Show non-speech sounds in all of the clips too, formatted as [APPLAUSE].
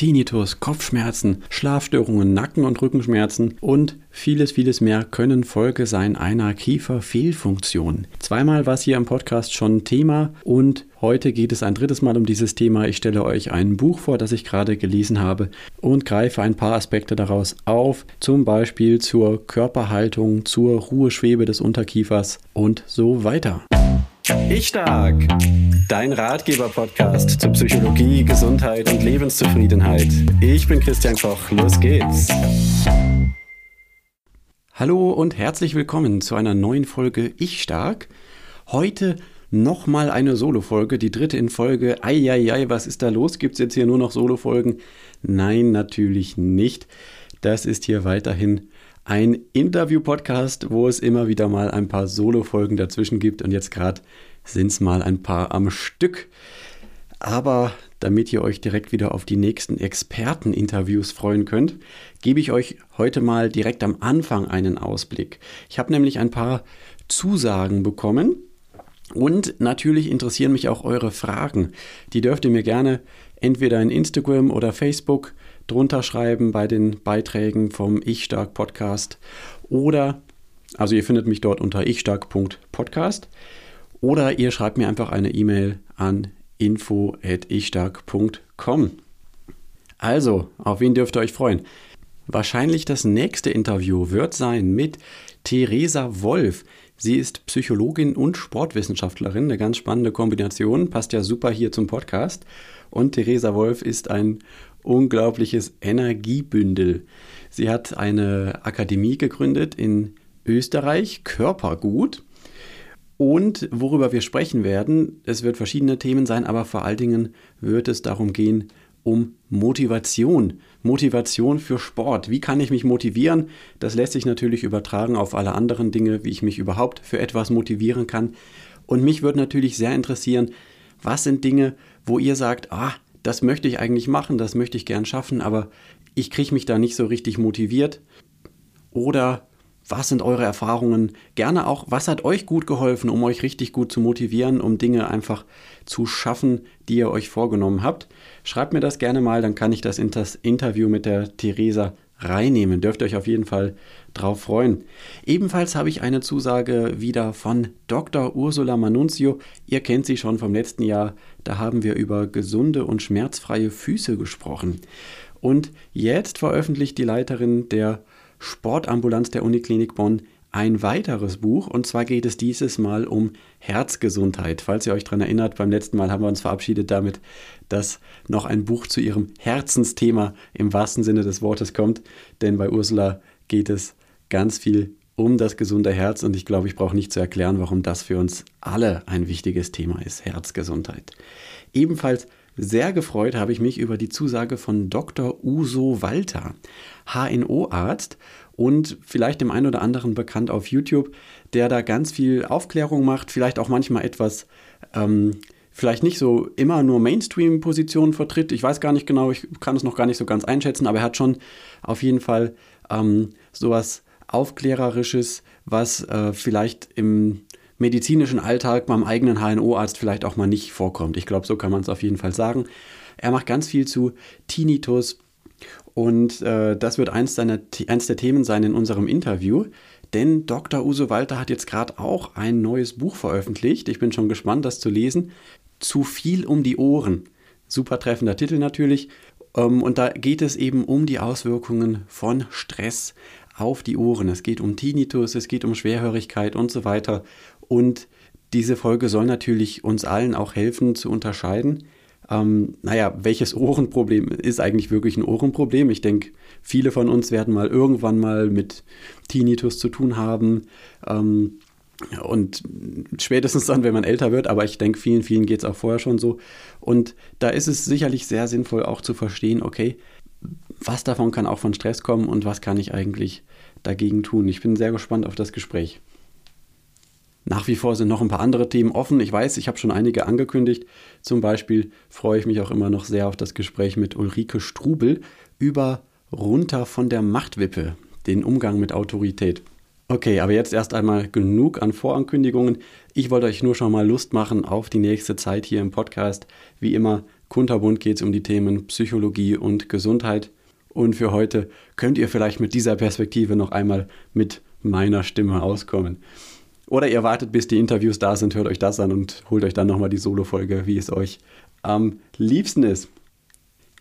Tinnitus, Kopfschmerzen, Schlafstörungen, Nacken- und Rückenschmerzen und vieles, vieles mehr können Folge sein einer Kieferfehlfunktion. Zweimal war es hier im Podcast schon Thema und heute geht es ein drittes Mal um dieses Thema. Ich stelle euch ein Buch vor, das ich gerade gelesen habe und greife ein paar Aspekte daraus auf, zum Beispiel zur Körperhaltung, zur Ruheschwebe des Unterkiefers und so weiter. Ich Stark, dein Ratgeber-Podcast zu Psychologie, Gesundheit und Lebenszufriedenheit. Ich bin Christian Koch, los geht's. Hallo und herzlich willkommen zu einer neuen Folge Ich Stark. Heute nochmal eine Solo-Folge, die dritte in Folge. Eieiei, was ist da los? Gibt es jetzt hier nur noch Solo-Folgen? Nein, natürlich nicht. Das ist hier weiterhin ein Interview-Podcast, wo es immer wieder mal ein paar Solo-Folgen dazwischen gibt und jetzt gerade sind es mal ein paar am Stück. Aber damit ihr euch direkt wieder auf die nächsten Experten-Interviews freuen könnt, gebe ich euch heute mal direkt am Anfang einen Ausblick. Ich habe nämlich ein paar Zusagen bekommen und natürlich interessieren mich auch eure Fragen. Die dürft ihr mir gerne entweder in Instagram oder Facebook drunter schreiben bei den Beiträgen vom Ich Stark Podcast oder, also ihr findet mich dort unter ichstark.podcast oder ihr schreibt mir einfach eine E-Mail an info.ichstark.com. Also, auf wen dürft ihr euch freuen? Wahrscheinlich das nächste Interview wird sein mit Theresa Wolf. Sie ist Psychologin und Sportwissenschaftlerin, eine ganz spannende Kombination, passt ja super hier zum Podcast. Und Theresa Wolf ist ein unglaubliches Energiebündel. Sie hat eine Akademie gegründet in Österreich, Körpergut. Und worüber wir sprechen werden, es wird verschiedene Themen sein, aber vor allen Dingen wird es darum gehen, um Motivation. Motivation für Sport. Wie kann ich mich motivieren? Das lässt sich natürlich übertragen auf alle anderen Dinge, wie ich mich überhaupt für etwas motivieren kann. Und mich würde natürlich sehr interessieren, was sind Dinge, wo ihr sagt, ah, das möchte ich eigentlich machen, das möchte ich gern schaffen, aber ich kriege mich da nicht so richtig motiviert. Oder was sind eure Erfahrungen? Gerne auch, was hat euch gut geholfen, um euch richtig gut zu motivieren, um Dinge einfach zu schaffen, die ihr euch vorgenommen habt? Schreibt mir das gerne mal, dann kann ich das in das Interview mit der Theresa reinnehmen. Dürft ihr euch auf jeden Fall drauf freuen. Ebenfalls habe ich eine Zusage wieder von Dr. Ursula Manunzio. Ihr kennt sie schon vom letzten Jahr. Da haben wir über gesunde und schmerzfreie Füße gesprochen. Und jetzt veröffentlicht die Leiterin der Sportambulanz der Uniklinik Bonn ein weiteres Buch und zwar geht es dieses Mal um Herzgesundheit. Falls ihr euch daran erinnert, beim letzten Mal haben wir uns verabschiedet damit, dass noch ein Buch zu ihrem Herzensthema im wahrsten Sinne des Wortes kommt, denn bei Ursula geht es ganz viel um das gesunde Herz und ich glaube, ich brauche nicht zu erklären, warum das für uns alle ein wichtiges Thema ist, Herzgesundheit. Ebenfalls sehr gefreut habe ich mich über die Zusage von Dr. Uso Walter, HNO-Arzt und vielleicht dem einen oder anderen bekannt auf YouTube, der da ganz viel Aufklärung macht, vielleicht auch manchmal etwas, ähm, vielleicht nicht so immer nur Mainstream-Positionen vertritt. Ich weiß gar nicht genau, ich kann es noch gar nicht so ganz einschätzen, aber er hat schon auf jeden Fall ähm, sowas Aufklärerisches, was äh, vielleicht im medizinischen Alltag beim eigenen HNO-Arzt vielleicht auch mal nicht vorkommt. Ich glaube, so kann man es auf jeden Fall sagen. Er macht ganz viel zu Tinnitus und äh, das wird eins, seiner, eins der Themen sein in unserem Interview. Denn Dr. Uso Walter hat jetzt gerade auch ein neues Buch veröffentlicht. Ich bin schon gespannt, das zu lesen. Zu viel um die Ohren. Super treffender Titel natürlich. Ähm, und da geht es eben um die Auswirkungen von Stress auf die Ohren. Es geht um Tinnitus, es geht um Schwerhörigkeit und so weiter. Und diese Folge soll natürlich uns allen auch helfen zu unterscheiden, ähm, naja, welches Ohrenproblem ist eigentlich wirklich ein Ohrenproblem? Ich denke, viele von uns werden mal irgendwann mal mit Tinnitus zu tun haben. Ähm, und spätestens dann, wenn man älter wird, aber ich denke, vielen, vielen geht es auch vorher schon so. Und da ist es sicherlich sehr sinnvoll auch zu verstehen, okay, was davon kann auch von Stress kommen und was kann ich eigentlich dagegen tun. Ich bin sehr gespannt auf das Gespräch. Nach wie vor sind noch ein paar andere Themen offen. Ich weiß, ich habe schon einige angekündigt. Zum Beispiel freue ich mich auch immer noch sehr auf das Gespräch mit Ulrike Strubel über runter von der Machtwippe, den Umgang mit Autorität. Okay, aber jetzt erst einmal genug an Vorankündigungen. Ich wollte euch nur schon mal Lust machen auf die nächste Zeit hier im Podcast. Wie immer, Kunterbunt geht es um die Themen Psychologie und Gesundheit. Und für heute könnt ihr vielleicht mit dieser Perspektive noch einmal mit meiner Stimme auskommen. Oder ihr wartet, bis die Interviews da sind, hört euch das an und holt euch dann nochmal die Solo-Folge, wie es euch am liebsten ist.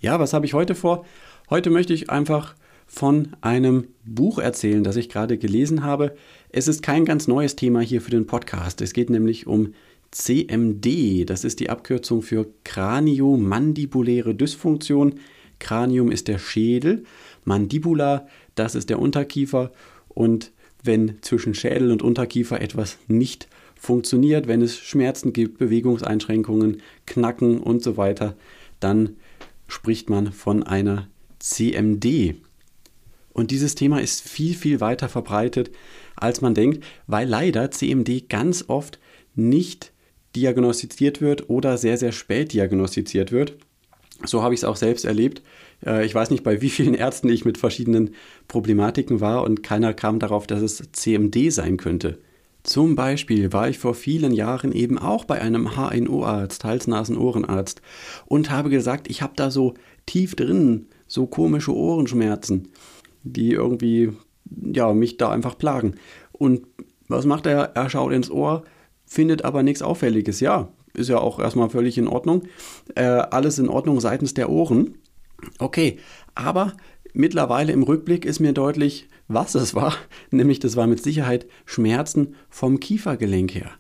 Ja, was habe ich heute vor? Heute möchte ich einfach von einem Buch erzählen, das ich gerade gelesen habe. Es ist kein ganz neues Thema hier für den Podcast. Es geht nämlich um CMD. Das ist die Abkürzung für Kraniomandibuläre Dysfunktion. Kranium ist der Schädel, Mandibula, das ist der Unterkiefer und wenn zwischen Schädel und Unterkiefer etwas nicht funktioniert, wenn es Schmerzen gibt, Bewegungseinschränkungen, Knacken und so weiter, dann spricht man von einer CMD. Und dieses Thema ist viel, viel weiter verbreitet, als man denkt, weil leider CMD ganz oft nicht diagnostiziert wird oder sehr, sehr spät diagnostiziert wird. So habe ich es auch selbst erlebt. Äh, ich weiß nicht, bei wie vielen Ärzten ich mit verschiedenen Problematiken war und keiner kam darauf, dass es CMD sein könnte. Zum Beispiel war ich vor vielen Jahren eben auch bei einem HNO-Arzt, Hals-Nasen-Ohrenarzt, und habe gesagt, ich habe da so tief drin so komische Ohrenschmerzen, die irgendwie ja, mich da einfach plagen. Und was macht er? Er schaut ins Ohr, findet aber nichts Auffälliges. Ja, ist ja auch erstmal völlig in Ordnung. Äh, alles in Ordnung seitens der Ohren. Okay, aber mittlerweile im Rückblick ist mir deutlich, was es war. [LAUGHS] Nämlich, das war mit Sicherheit Schmerzen vom Kiefergelenk her.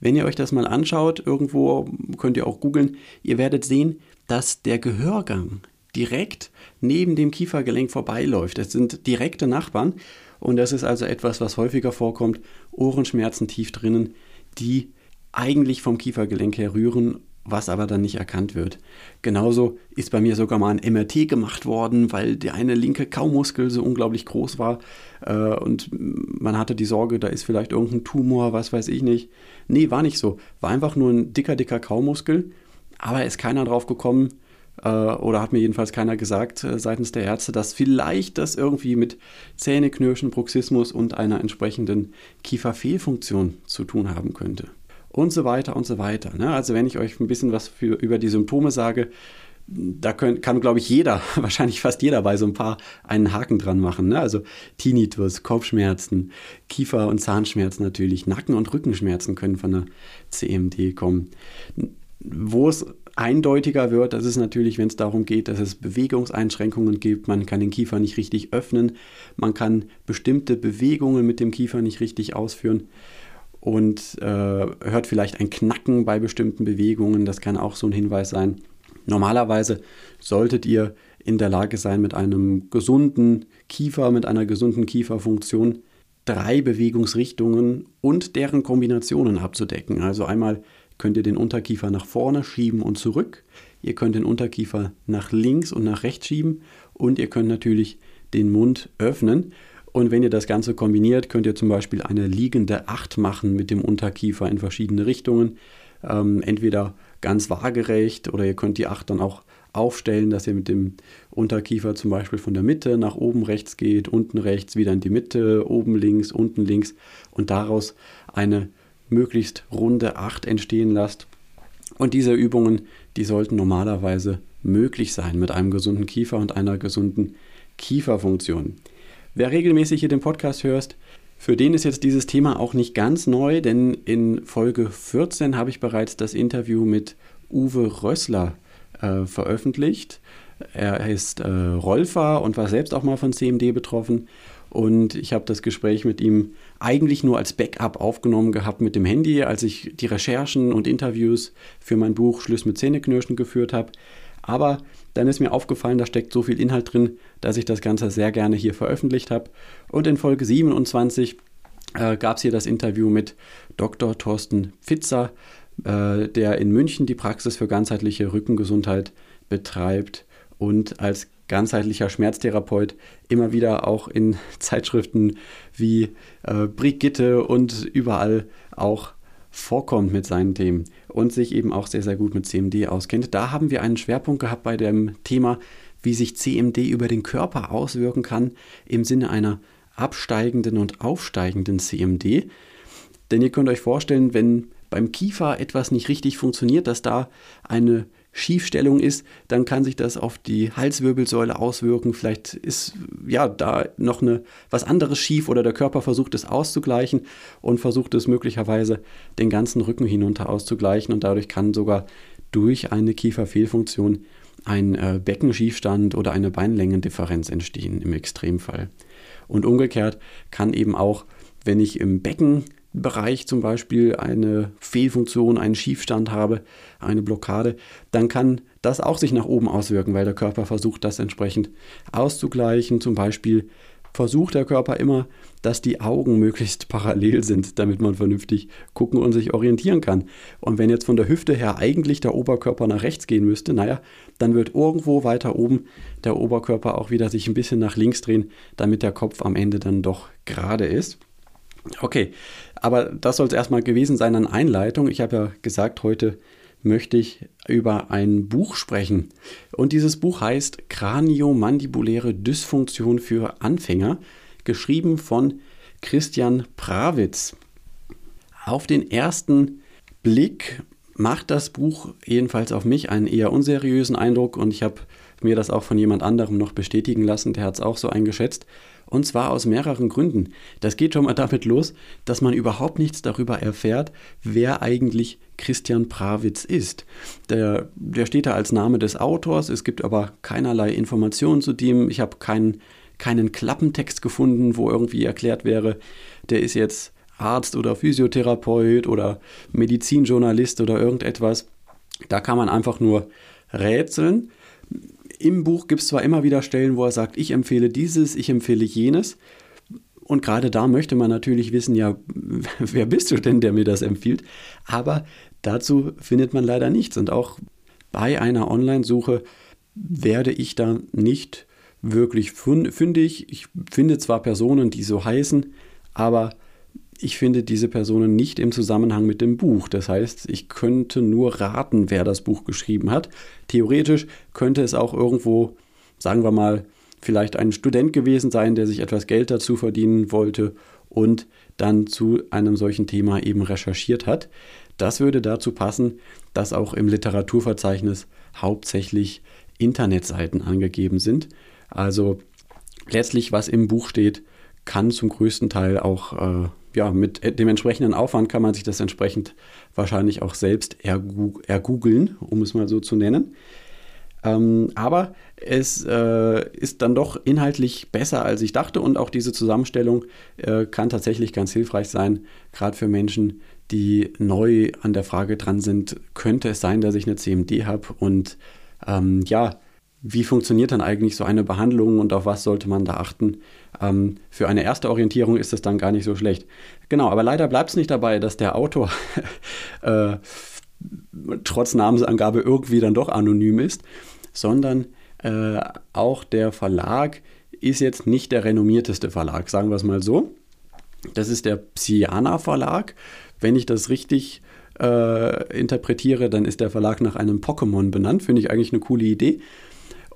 Wenn ihr euch das mal anschaut, irgendwo könnt ihr auch googeln, ihr werdet sehen, dass der Gehörgang direkt neben dem Kiefergelenk vorbeiläuft. Es sind direkte Nachbarn und das ist also etwas, was häufiger vorkommt. Ohrenschmerzen tief drinnen, die eigentlich vom Kiefergelenk her rühren was aber dann nicht erkannt wird. Genauso ist bei mir sogar mal ein MRT gemacht worden, weil der eine linke Kaumuskel so unglaublich groß war äh, und man hatte die Sorge, da ist vielleicht irgendein Tumor, was weiß ich nicht. Nee, war nicht so. War einfach nur ein dicker, dicker Kaumuskel, aber ist keiner drauf gekommen äh, oder hat mir jedenfalls keiner gesagt äh, seitens der Ärzte, dass vielleicht das irgendwie mit Zähneknirschen, Bruxismus und einer entsprechenden Kieferfehlfunktion zu tun haben könnte und so weiter und so weiter. Ne? Also wenn ich euch ein bisschen was für, über die Symptome sage, da können, kann, glaube ich, jeder, [LAUGHS] wahrscheinlich fast jeder bei so ein paar einen Haken dran machen. Ne? Also Tinnitus, Kopfschmerzen, Kiefer- und Zahnschmerzen natürlich, Nacken- und Rückenschmerzen können von der CMD kommen. Wo es eindeutiger wird, das ist natürlich, wenn es darum geht, dass es Bewegungseinschränkungen gibt. Man kann den Kiefer nicht richtig öffnen, man kann bestimmte Bewegungen mit dem Kiefer nicht richtig ausführen und äh, hört vielleicht ein Knacken bei bestimmten Bewegungen. Das kann auch so ein Hinweis sein. Normalerweise solltet ihr in der Lage sein, mit einem gesunden Kiefer, mit einer gesunden Kieferfunktion drei Bewegungsrichtungen und deren Kombinationen abzudecken. Also einmal könnt ihr den Unterkiefer nach vorne schieben und zurück. Ihr könnt den Unterkiefer nach links und nach rechts schieben und ihr könnt natürlich den Mund öffnen. Und wenn ihr das Ganze kombiniert, könnt ihr zum Beispiel eine liegende Acht machen mit dem Unterkiefer in verschiedene Richtungen. Ähm, entweder ganz waagerecht oder ihr könnt die Acht dann auch aufstellen, dass ihr mit dem Unterkiefer zum Beispiel von der Mitte nach oben rechts geht, unten rechts, wieder in die Mitte, oben links, unten links und daraus eine möglichst runde Acht entstehen lasst. Und diese Übungen, die sollten normalerweise möglich sein mit einem gesunden Kiefer und einer gesunden Kieferfunktion. Wer regelmäßig hier den Podcast hörst, für den ist jetzt dieses Thema auch nicht ganz neu, denn in Folge 14 habe ich bereits das Interview mit Uwe Rössler äh, veröffentlicht. Er ist äh, Rolfer und war selbst auch mal von CMD betroffen. Und ich habe das Gespräch mit ihm eigentlich nur als Backup aufgenommen gehabt mit dem Handy, als ich die Recherchen und Interviews für mein Buch Schluss mit Zähneknirschen geführt habe. Aber dann ist mir aufgefallen, da steckt so viel Inhalt drin, dass ich das Ganze sehr gerne hier veröffentlicht habe. Und in Folge 27 äh, gab es hier das Interview mit Dr. Thorsten Pfitzer, äh, der in München die Praxis für ganzheitliche Rückengesundheit betreibt und als ganzheitlicher Schmerztherapeut immer wieder auch in [LAUGHS] Zeitschriften wie äh, Brigitte und überall auch vorkommt mit seinen Themen und sich eben auch sehr, sehr gut mit CMD auskennt. Da haben wir einen Schwerpunkt gehabt bei dem Thema, wie sich CMD über den Körper auswirken kann im Sinne einer absteigenden und aufsteigenden CMD. Denn ihr könnt euch vorstellen, wenn beim Kiefer etwas nicht richtig funktioniert, dass da eine Schiefstellung ist, dann kann sich das auf die Halswirbelsäule auswirken. Vielleicht ist ja da noch eine, was anderes schief oder der Körper versucht es auszugleichen und versucht es möglicherweise den ganzen Rücken hinunter auszugleichen und dadurch kann sogar durch eine Kieferfehlfunktion ein äh, Beckenschiefstand oder eine Beinlängendifferenz entstehen im Extremfall. Und umgekehrt kann eben auch, wenn ich im Becken Bereich zum Beispiel eine Fehlfunktion, einen Schiefstand habe, eine Blockade, dann kann das auch sich nach oben auswirken, weil der Körper versucht, das entsprechend auszugleichen. Zum Beispiel versucht der Körper immer, dass die Augen möglichst parallel sind, damit man vernünftig gucken und sich orientieren kann. Und wenn jetzt von der Hüfte her eigentlich der Oberkörper nach rechts gehen müsste, naja, dann wird irgendwo weiter oben der Oberkörper auch wieder sich ein bisschen nach links drehen, damit der Kopf am Ende dann doch gerade ist. Okay, aber das soll es erstmal gewesen sein an Einleitung. Ich habe ja gesagt, heute möchte ich über ein Buch sprechen. Und dieses Buch heißt Kraniomandibuläre Dysfunktion für Anfänger, geschrieben von Christian Prawitz. Auf den ersten Blick macht das Buch jedenfalls auf mich einen eher unseriösen Eindruck und ich habe mir das auch von jemand anderem noch bestätigen lassen, der hat es auch so eingeschätzt. Und zwar aus mehreren Gründen. Das geht schon mal damit los, dass man überhaupt nichts darüber erfährt, wer eigentlich Christian Prawitz ist. Der, der steht da als Name des Autors, es gibt aber keinerlei Informationen zu dem. Ich habe keinen, keinen Klappentext gefunden, wo irgendwie erklärt wäre, der ist jetzt Arzt oder Physiotherapeut oder Medizinjournalist oder irgendetwas. Da kann man einfach nur rätseln im Buch gibt es zwar immer wieder Stellen, wo er sagt, ich empfehle dieses, ich empfehle jenes. Und gerade da möchte man natürlich wissen, ja, [LAUGHS] wer bist du denn, der mir das empfiehlt? Aber dazu findet man leider nichts. Und auch bei einer Online-Suche werde ich da nicht wirklich fündig. Ich finde zwar Personen, die so heißen, aber ich finde diese Personen nicht im Zusammenhang mit dem Buch. Das heißt, ich könnte nur raten, wer das Buch geschrieben hat. Theoretisch könnte es auch irgendwo, sagen wir mal, vielleicht ein Student gewesen sein, der sich etwas Geld dazu verdienen wollte und dann zu einem solchen Thema eben recherchiert hat. Das würde dazu passen, dass auch im Literaturverzeichnis hauptsächlich Internetseiten angegeben sind. Also letztlich, was im Buch steht, kann zum größten Teil auch äh, ja, mit dem entsprechenden Aufwand kann man sich das entsprechend wahrscheinlich auch selbst ergoogeln, um es mal so zu nennen. Ähm, aber es äh, ist dann doch inhaltlich besser, als ich dachte und auch diese Zusammenstellung äh, kann tatsächlich ganz hilfreich sein, gerade für Menschen, die neu an der Frage dran sind, könnte es sein, dass ich eine CMD habe und ähm, ja, wie funktioniert dann eigentlich so eine Behandlung und auf was sollte man da achten? Ähm, für eine erste Orientierung ist es dann gar nicht so schlecht. Genau, aber leider bleibt es nicht dabei, dass der Autor [LAUGHS] äh, trotz Namensangabe irgendwie dann doch anonym ist, sondern äh, auch der Verlag ist jetzt nicht der renommierteste Verlag, sagen wir es mal so. Das ist der Psiana Verlag. Wenn ich das richtig äh, interpretiere, dann ist der Verlag nach einem Pokémon benannt. Finde ich eigentlich eine coole Idee.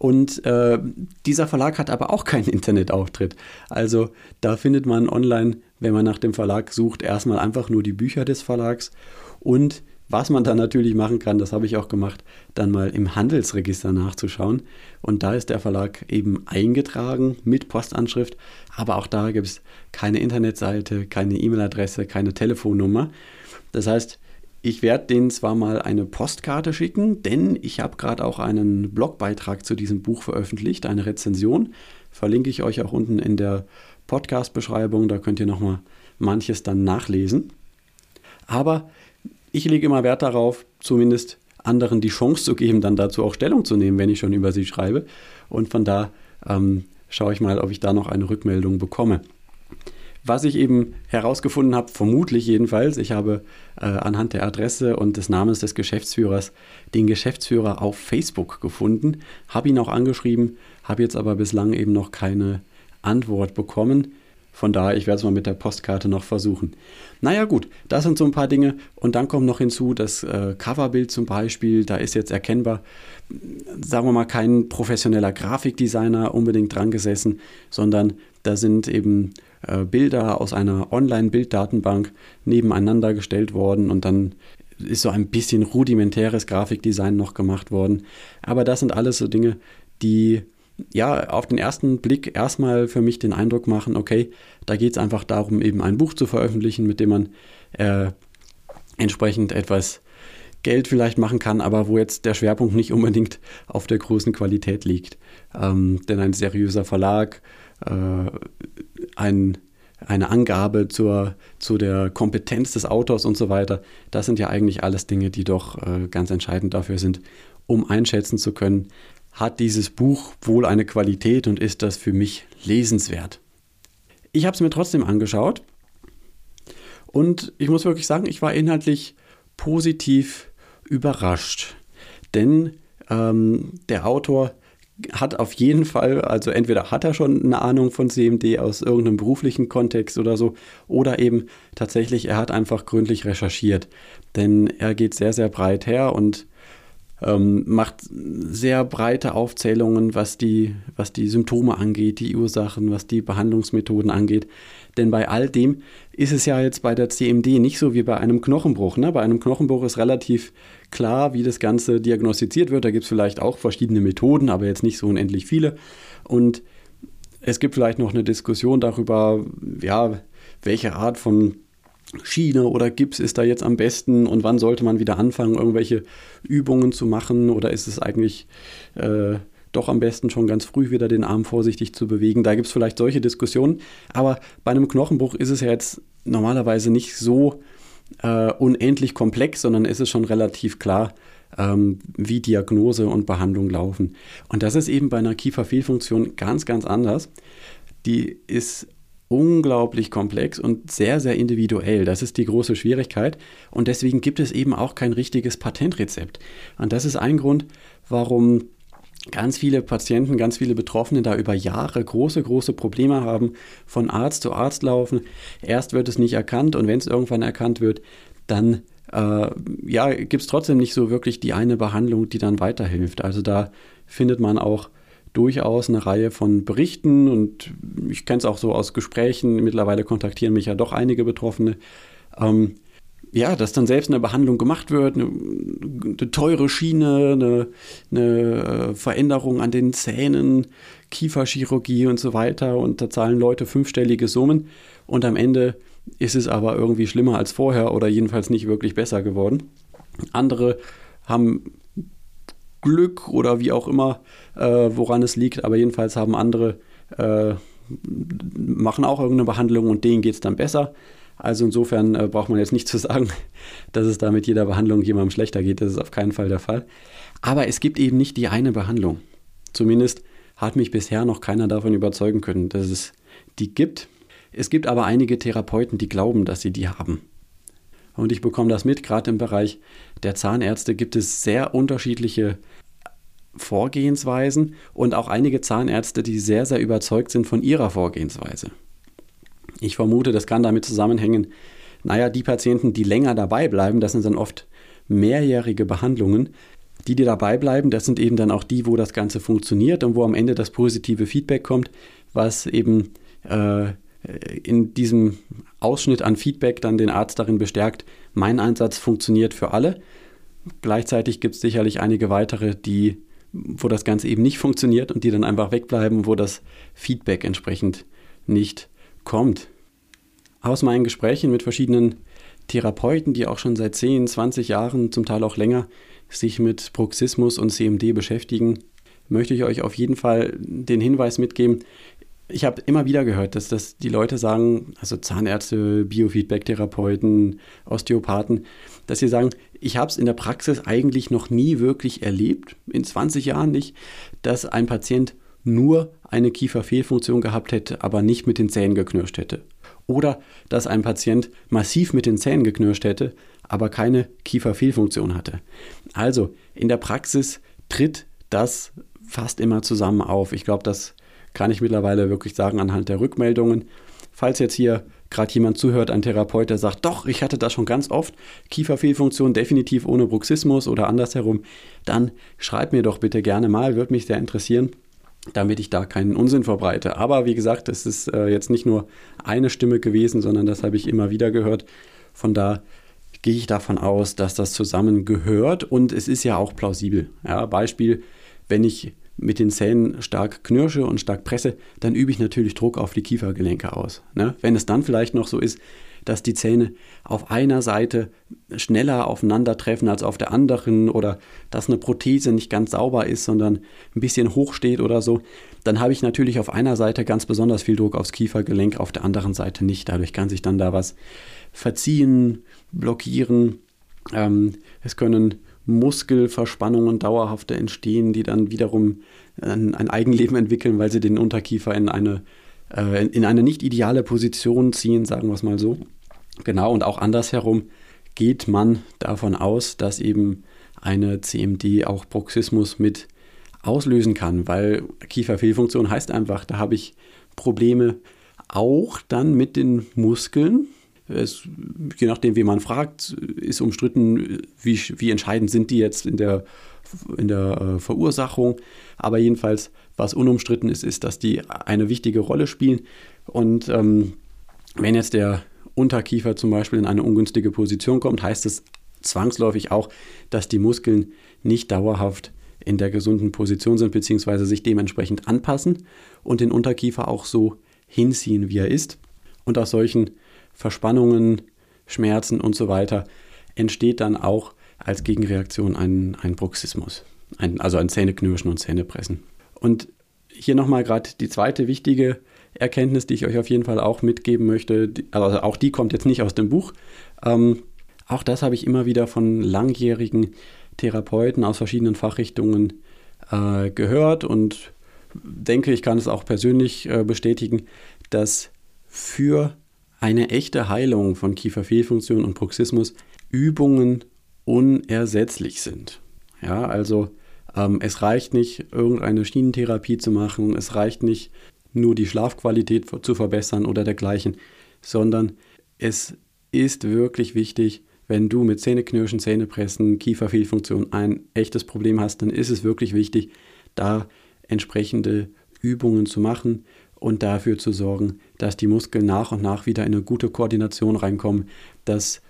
Und äh, dieser Verlag hat aber auch keinen Internetauftritt. Also da findet man online, wenn man nach dem Verlag sucht, erstmal einfach nur die Bücher des Verlags. Und was man dann natürlich machen kann, das habe ich auch gemacht, dann mal im Handelsregister nachzuschauen. Und da ist der Verlag eben eingetragen mit Postanschrift. Aber auch da gibt es keine Internetseite, keine E-Mail-Adresse, keine Telefonnummer. Das heißt, ich werde denen zwar mal eine Postkarte schicken, denn ich habe gerade auch einen Blogbeitrag zu diesem Buch veröffentlicht, eine Rezension. Verlinke ich euch auch unten in der Podcast-Beschreibung, da könnt ihr nochmal manches dann nachlesen. Aber ich lege immer Wert darauf, zumindest anderen die Chance zu geben, dann dazu auch Stellung zu nehmen, wenn ich schon über sie schreibe. Und von da ähm, schaue ich mal, ob ich da noch eine Rückmeldung bekomme. Was ich eben herausgefunden habe, vermutlich jedenfalls, ich habe äh, anhand der Adresse und des Namens des Geschäftsführers den Geschäftsführer auf Facebook gefunden, habe ihn auch angeschrieben, habe jetzt aber bislang eben noch keine Antwort bekommen. Von daher, ich werde es mal mit der Postkarte noch versuchen. Naja gut, das sind so ein paar Dinge. Und dann kommt noch hinzu das äh, Coverbild zum Beispiel. Da ist jetzt erkennbar, sagen wir mal, kein professioneller Grafikdesigner unbedingt dran gesessen, sondern da sind eben äh, Bilder aus einer Online-Bilddatenbank nebeneinander gestellt worden und dann ist so ein bisschen rudimentäres Grafikdesign noch gemacht worden. Aber das sind alles so Dinge, die ja auf den ersten Blick erstmal für mich den Eindruck machen, okay, da geht es einfach darum, eben ein Buch zu veröffentlichen, mit dem man äh, entsprechend etwas Geld vielleicht machen kann, aber wo jetzt der Schwerpunkt nicht unbedingt auf der großen Qualität liegt. Ähm, denn ein seriöser Verlag, äh, ein, eine Angabe zur, zu der Kompetenz des Autors und so weiter, das sind ja eigentlich alles Dinge, die doch äh, ganz entscheidend dafür sind, um einschätzen zu können, hat dieses Buch wohl eine Qualität und ist das für mich lesenswert. Ich habe es mir trotzdem angeschaut und ich muss wirklich sagen, ich war inhaltlich positiv überrascht. Denn ähm, der Autor hat auf jeden Fall, also entweder hat er schon eine Ahnung von CMD aus irgendeinem beruflichen Kontext oder so, oder eben tatsächlich, er hat einfach gründlich recherchiert. Denn er geht sehr, sehr breit her und ähm, macht sehr breite Aufzählungen, was die, was die Symptome angeht, die Ursachen, was die Behandlungsmethoden angeht. Denn bei all dem ist es ja jetzt bei der CMD nicht so wie bei einem Knochenbruch. Ne? Bei einem Knochenbruch ist relativ klar, wie das Ganze diagnostiziert wird. Da gibt es vielleicht auch verschiedene Methoden, aber jetzt nicht so unendlich viele. Und es gibt vielleicht noch eine Diskussion darüber, ja, welche Art von Schiene oder Gips ist da jetzt am besten und wann sollte man wieder anfangen, irgendwelche Übungen zu machen oder ist es eigentlich äh, doch am besten schon ganz früh wieder den Arm vorsichtig zu bewegen. Da gibt es vielleicht solche Diskussionen, aber bei einem Knochenbruch ist es ja jetzt normalerweise nicht so äh, unendlich komplex, sondern ist es schon relativ klar, ähm, wie Diagnose und Behandlung laufen. Und das ist eben bei einer Kieferfehlfunktion ganz, ganz anders. Die ist unglaublich komplex und sehr, sehr individuell. Das ist die große Schwierigkeit. Und deswegen gibt es eben auch kein richtiges Patentrezept. Und das ist ein Grund, warum ganz viele Patienten, ganz viele Betroffene da über Jahre große, große Probleme haben, von Arzt zu Arzt laufen. Erst wird es nicht erkannt und wenn es irgendwann erkannt wird, dann äh, ja, gibt es trotzdem nicht so wirklich die eine Behandlung, die dann weiterhilft. Also da findet man auch durchaus eine Reihe von Berichten und ich kenne es auch so aus Gesprächen. Mittlerweile kontaktieren mich ja doch einige Betroffene. Ähm, ja, dass dann selbst eine Behandlung gemacht wird, eine, eine teure Schiene, eine, eine, äh, Veränderung an den Zähnen, Kieferchirurgie und so weiter und da zahlen Leute fünfstellige Summen und am Ende ist es aber irgendwie schlimmer als vorher oder jedenfalls nicht wirklich besser geworden. Andere haben Glück oder wie auch immer, äh, woran es liegt, aber jedenfalls haben andere, äh, machen auch irgendeine Behandlung und denen geht es dann besser. Also insofern äh, braucht man jetzt nicht zu [LAUGHS] sagen, dass es da mit jeder Behandlung jemandem schlechter geht. Das ist auf keinen Fall der Fall. Aber es gibt eben nicht die eine Behandlung. Zumindest hat mich bisher noch keiner davon überzeugen können, dass es die gibt. Es gibt aber einige Therapeuten, die glauben, dass sie die haben. Und ich bekomme das mit, gerade im Bereich der Zahnärzte gibt es sehr unterschiedliche Vorgehensweisen und auch einige Zahnärzte, die sehr, sehr überzeugt sind von ihrer Vorgehensweise. Ich vermute, das kann damit zusammenhängen, naja, die Patienten, die länger dabei bleiben, das sind dann oft mehrjährige Behandlungen. Die, die dabei bleiben, das sind eben dann auch die, wo das Ganze funktioniert und wo am Ende das positive Feedback kommt, was eben äh, in diesem Ausschnitt an Feedback dann den Arzt darin bestärkt, mein Einsatz funktioniert für alle. Gleichzeitig gibt es sicherlich einige weitere, die wo das Ganze eben nicht funktioniert und die dann einfach wegbleiben, wo das Feedback entsprechend nicht kommt. Aus meinen Gesprächen mit verschiedenen Therapeuten, die auch schon seit 10, 20 Jahren, zum Teil auch länger, sich mit Bruxismus und CMD beschäftigen, möchte ich euch auf jeden Fall den Hinweis mitgeben. Ich habe immer wieder gehört, dass das die Leute sagen, also Zahnärzte, Biofeedback-Therapeuten, Osteopathen, dass sie sagen, ich habe es in der Praxis eigentlich noch nie wirklich erlebt, in 20 Jahren nicht, dass ein Patient nur eine Kieferfehlfunktion gehabt hätte, aber nicht mit den Zähnen geknirscht hätte. Oder dass ein Patient massiv mit den Zähnen geknirscht hätte, aber keine Kieferfehlfunktion hatte. Also in der Praxis tritt das fast immer zusammen auf. Ich glaube, das kann ich mittlerweile wirklich sagen anhand der Rückmeldungen. Falls jetzt hier gerade jemand zuhört, ein Therapeut, der sagt, doch, ich hatte das schon ganz oft, Kieferfehlfunktion definitiv ohne Bruxismus oder andersherum, dann schreib mir doch bitte gerne mal, würde mich sehr interessieren, damit ich da keinen Unsinn verbreite. Aber wie gesagt, es ist äh, jetzt nicht nur eine Stimme gewesen, sondern das habe ich immer wieder gehört. Von da gehe ich davon aus, dass das zusammengehört und es ist ja auch plausibel. Ja, Beispiel, wenn ich mit den Zähnen stark knirsche und stark presse, dann übe ich natürlich Druck auf die Kiefergelenke aus. Ne? Wenn es dann vielleicht noch so ist, dass die Zähne auf einer Seite schneller aufeinandertreffen als auf der anderen oder dass eine Prothese nicht ganz sauber ist, sondern ein bisschen hoch steht oder so, dann habe ich natürlich auf einer Seite ganz besonders viel Druck aufs Kiefergelenk, auf der anderen Seite nicht. Dadurch kann sich dann da was verziehen, blockieren. Ähm, es können Muskelverspannungen dauerhafter entstehen, die dann wiederum ein, ein Eigenleben entwickeln, weil sie den Unterkiefer in eine, äh, in eine nicht ideale Position ziehen, sagen wir es mal so. Genau, und auch andersherum geht man davon aus, dass eben eine CMD auch Bruxismus mit auslösen kann, weil Kieferfehlfunktion heißt einfach, da habe ich Probleme auch dann mit den Muskeln, es, je nachdem, wie man fragt, ist umstritten, wie, wie entscheidend sind die jetzt in der, in der äh, Verursachung. Aber jedenfalls, was unumstritten ist, ist, dass die eine wichtige Rolle spielen. Und ähm, wenn jetzt der Unterkiefer zum Beispiel in eine ungünstige Position kommt, heißt es zwangsläufig auch, dass die Muskeln nicht dauerhaft in der gesunden Position sind, beziehungsweise sich dementsprechend anpassen und den Unterkiefer auch so hinziehen, wie er ist. Und aus solchen Verspannungen, Schmerzen und so weiter, entsteht dann auch als Gegenreaktion ein, ein Bruxismus, ein, also ein Zähneknirschen und Zähnepressen. Und hier nochmal gerade die zweite wichtige Erkenntnis, die ich euch auf jeden Fall auch mitgeben möchte, also auch die kommt jetzt nicht aus dem Buch. Ähm, auch das habe ich immer wieder von langjährigen Therapeuten aus verschiedenen Fachrichtungen äh, gehört und denke, ich kann es auch persönlich äh, bestätigen, dass für eine echte Heilung von Kieferfehlfunktion und Bruxismus Übungen unersetzlich sind. Ja, also ähm, es reicht nicht, irgendeine Schienentherapie zu machen, es reicht nicht, nur die Schlafqualität zu verbessern oder dergleichen, sondern es ist wirklich wichtig, wenn du mit Zähneknirschen, Zähnepressen, Kieferfehlfunktion ein echtes Problem hast, dann ist es wirklich wichtig, da entsprechende Übungen zu machen und dafür zu sorgen, dass die Muskeln nach und nach wieder in eine gute Koordination reinkommen, dass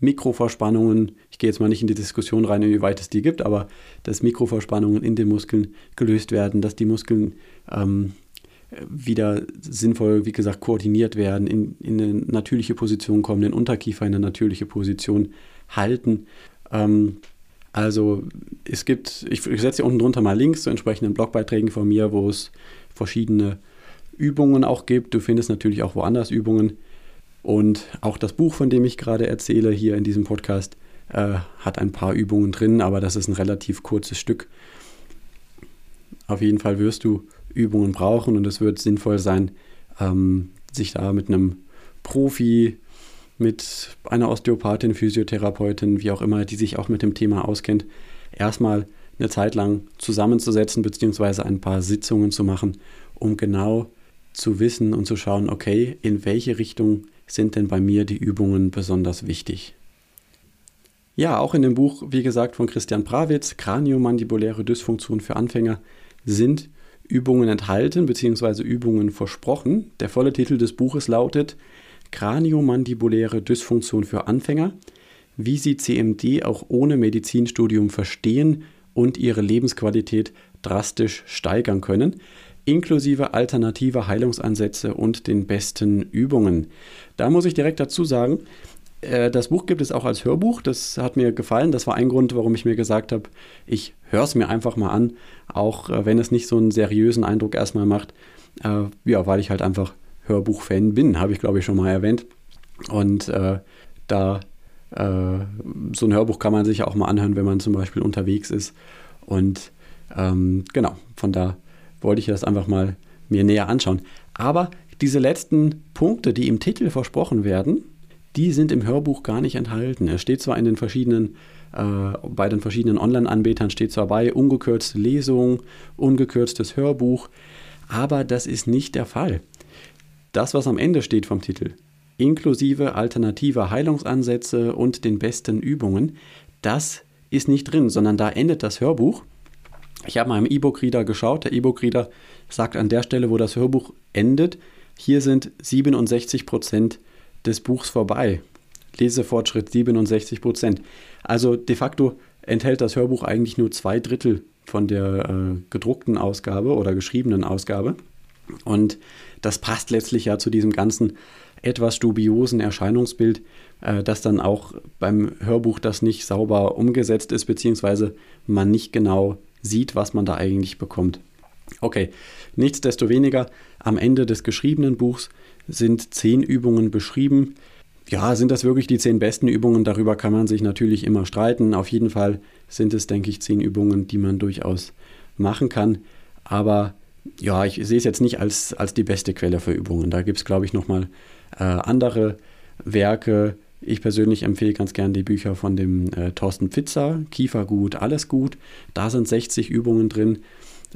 Mikroverspannungen, ich gehe jetzt mal nicht in die Diskussion rein, inwieweit es die gibt, aber dass Mikroverspannungen in den Muskeln gelöst werden, dass die Muskeln ähm, wieder sinnvoll, wie gesagt, koordiniert werden, in, in eine natürliche Position kommen, den Unterkiefer in eine natürliche Position halten. Ähm, also es gibt, ich, ich setze hier unten drunter mal Links zu entsprechenden Blogbeiträgen von mir, wo es verschiedene Übungen auch gibt. Du findest natürlich auch woanders Übungen. Und auch das Buch, von dem ich gerade erzähle, hier in diesem Podcast, äh, hat ein paar Übungen drin, aber das ist ein relativ kurzes Stück. Auf jeden Fall wirst du Übungen brauchen und es wird sinnvoll sein, ähm, sich da mit einem Profi, mit einer Osteopathin, Physiotherapeutin, wie auch immer, die sich auch mit dem Thema auskennt, erstmal eine Zeit lang zusammenzusetzen, beziehungsweise ein paar Sitzungen zu machen, um genau zu wissen und zu schauen, okay, in welche Richtung sind denn bei mir die Übungen besonders wichtig. Ja, auch in dem Buch, wie gesagt, von Christian Prawitz, Kraniomandibuläre Dysfunktion für Anfänger, sind Übungen enthalten bzw. Übungen versprochen. Der volle Titel des Buches lautet Kraniomandibuläre Dysfunktion für Anfänger, wie Sie CMD auch ohne Medizinstudium verstehen und ihre Lebensqualität drastisch steigern können, inklusive alternativer Heilungsansätze und den besten Übungen. Da muss ich direkt dazu sagen, äh, das Buch gibt es auch als Hörbuch. Das hat mir gefallen. Das war ein Grund, warum ich mir gesagt habe, ich höre es mir einfach mal an, auch äh, wenn es nicht so einen seriösen Eindruck erstmal macht. Äh, ja, weil ich halt einfach Hörbuch-Fan bin, habe ich glaube ich schon mal erwähnt. Und äh, da so ein Hörbuch kann man sich auch mal anhören, wenn man zum Beispiel unterwegs ist. Und ähm, genau, von da wollte ich das einfach mal mir näher anschauen. Aber diese letzten Punkte, die im Titel versprochen werden, die sind im Hörbuch gar nicht enthalten. Es steht zwar in den verschiedenen, äh, bei den verschiedenen Online-Anbietern steht zwar bei, ungekürzte Lesung, ungekürztes Hörbuch, aber das ist nicht der Fall. Das, was am Ende steht vom Titel, inklusive alternativer Heilungsansätze und den besten Übungen, das ist nicht drin, sondern da endet das Hörbuch. Ich habe mal im E-Book-Reader geschaut. Der E-Book-Reader sagt an der Stelle, wo das Hörbuch endet, hier sind 67 Prozent des Buchs vorbei. Lesefortschritt 67 Prozent. Also de facto enthält das Hörbuch eigentlich nur zwei Drittel von der äh, gedruckten Ausgabe oder geschriebenen Ausgabe. Und das passt letztlich ja zu diesem ganzen etwas dubiosen Erscheinungsbild, äh, dass dann auch beim Hörbuch das nicht sauber umgesetzt ist, beziehungsweise man nicht genau sieht, was man da eigentlich bekommt. Okay, nichtsdestoweniger, am Ende des geschriebenen Buchs sind zehn Übungen beschrieben. Ja, sind das wirklich die zehn besten Übungen? Darüber kann man sich natürlich immer streiten. Auf jeden Fall sind es, denke ich, zehn Übungen, die man durchaus machen kann. Aber ja, ich sehe es jetzt nicht als, als die beste Quelle für Übungen. Da gibt es, glaube ich, nochmal äh, andere Werke. Ich persönlich empfehle ganz gern die Bücher von dem äh, Thorsten Pfitzer, Kiefer gut, alles gut. Da sind 60 Übungen drin.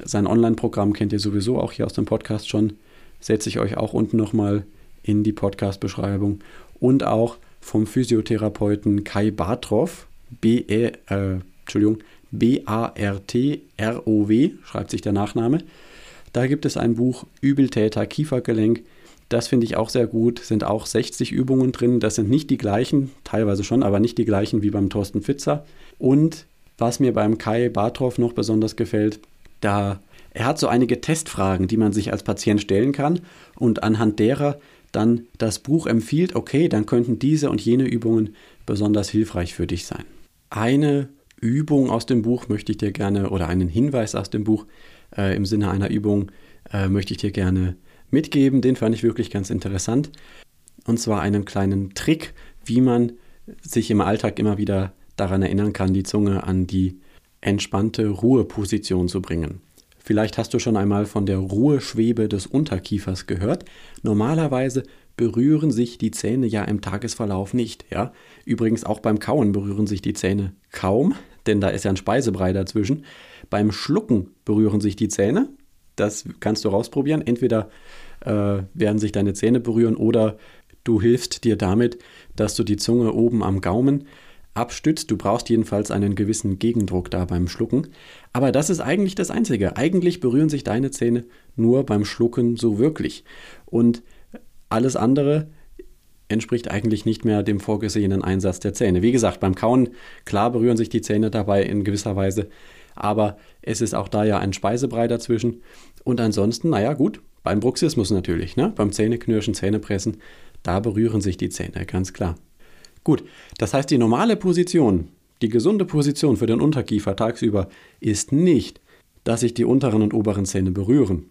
Sein Online-Programm kennt ihr sowieso auch hier aus dem Podcast schon. Setze ich euch auch unten nochmal in die Podcast-Beschreibung. Und auch vom Physiotherapeuten Kai Bartroff, B -E, äh, Entschuldigung, B-A-R-T-R-O-W, schreibt sich der Nachname. Da gibt es ein Buch Übeltäter Kiefergelenk. Das finde ich auch sehr gut. Sind auch 60 Übungen drin. Das sind nicht die gleichen, teilweise schon, aber nicht die gleichen wie beim Thorsten Pfitzer. Und was mir beim Kai Bartroff noch besonders gefällt, da er hat so einige Testfragen, die man sich als Patient stellen kann und anhand derer dann das Buch empfiehlt, okay, dann könnten diese und jene Übungen besonders hilfreich für dich sein. Eine Übung aus dem Buch möchte ich dir gerne oder einen Hinweis aus dem Buch äh, im Sinne einer Übung äh, möchte ich dir gerne mitgeben. Den fand ich wirklich ganz interessant. Und zwar einen kleinen Trick, wie man sich im Alltag immer wieder daran erinnern kann, die Zunge an die entspannte Ruheposition zu bringen. Vielleicht hast du schon einmal von der Ruheschwebe des Unterkiefers gehört. Normalerweise berühren sich die Zähne ja im Tagesverlauf nicht. Ja? Übrigens auch beim Kauen berühren sich die Zähne kaum, denn da ist ja ein Speisebrei dazwischen. Beim Schlucken berühren sich die Zähne. Das kannst du rausprobieren. Entweder äh, werden sich deine Zähne berühren oder du hilfst dir damit, dass du die Zunge oben am Gaumen abstützt. Du brauchst jedenfalls einen gewissen Gegendruck da beim Schlucken. Aber das ist eigentlich das Einzige. Eigentlich berühren sich deine Zähne nur beim Schlucken so wirklich. Und alles andere entspricht eigentlich nicht mehr dem vorgesehenen Einsatz der Zähne. Wie gesagt, beim Kauen, klar berühren sich die Zähne dabei in gewisser Weise, aber es ist auch da ja ein Speisebrei dazwischen. Und ansonsten, naja, gut, beim Bruxismus natürlich, ne? beim Zähneknirschen, Zähnepressen, da berühren sich die Zähne, ganz klar. Gut, das heißt, die normale Position, die gesunde Position für den Unterkiefer tagsüber ist nicht, dass sich die unteren und oberen Zähne berühren.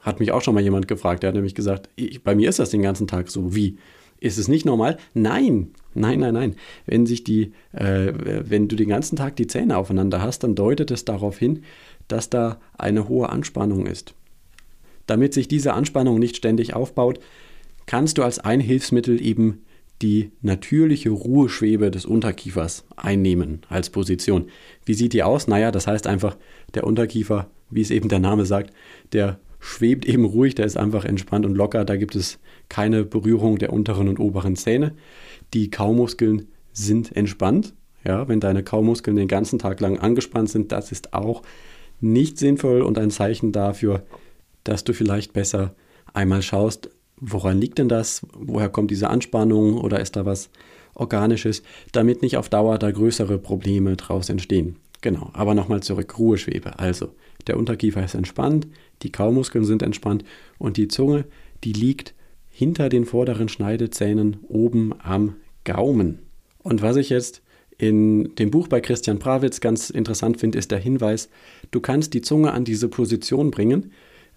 Hat mich auch schon mal jemand gefragt, der hat nämlich gesagt, ich, bei mir ist das den ganzen Tag so. Wie? Ist es nicht normal? Nein, nein, nein, nein. Wenn sich die, äh, wenn du den ganzen Tag die Zähne aufeinander hast, dann deutet es darauf hin, dass da eine hohe Anspannung ist. Damit sich diese Anspannung nicht ständig aufbaut, kannst du als ein Hilfsmittel eben die natürliche Ruheschwebe des Unterkiefers einnehmen als Position. Wie sieht die aus? Naja, das heißt einfach, der Unterkiefer, wie es eben der Name sagt, der schwebt eben ruhig, der ist einfach entspannt und locker, da gibt es keine Berührung der unteren und oberen Zähne. Die Kaumuskeln sind entspannt. Ja, wenn deine Kaumuskeln den ganzen Tag lang angespannt sind, das ist auch nicht sinnvoll und ein Zeichen dafür, dass du vielleicht besser einmal schaust, woran liegt denn das? Woher kommt diese Anspannung oder ist da was Organisches, damit nicht auf Dauer da größere Probleme draus entstehen. Genau, aber nochmal zurück, Ruheschwebe. Also, der Unterkiefer ist entspannt, die Kaumuskeln sind entspannt und die Zunge, die liegt hinter den vorderen Schneidezähnen oben am Gaumen. Und was ich jetzt in dem Buch bei Christian Prawitz ganz interessant finde, ist der Hinweis, du kannst die Zunge an diese Position bringen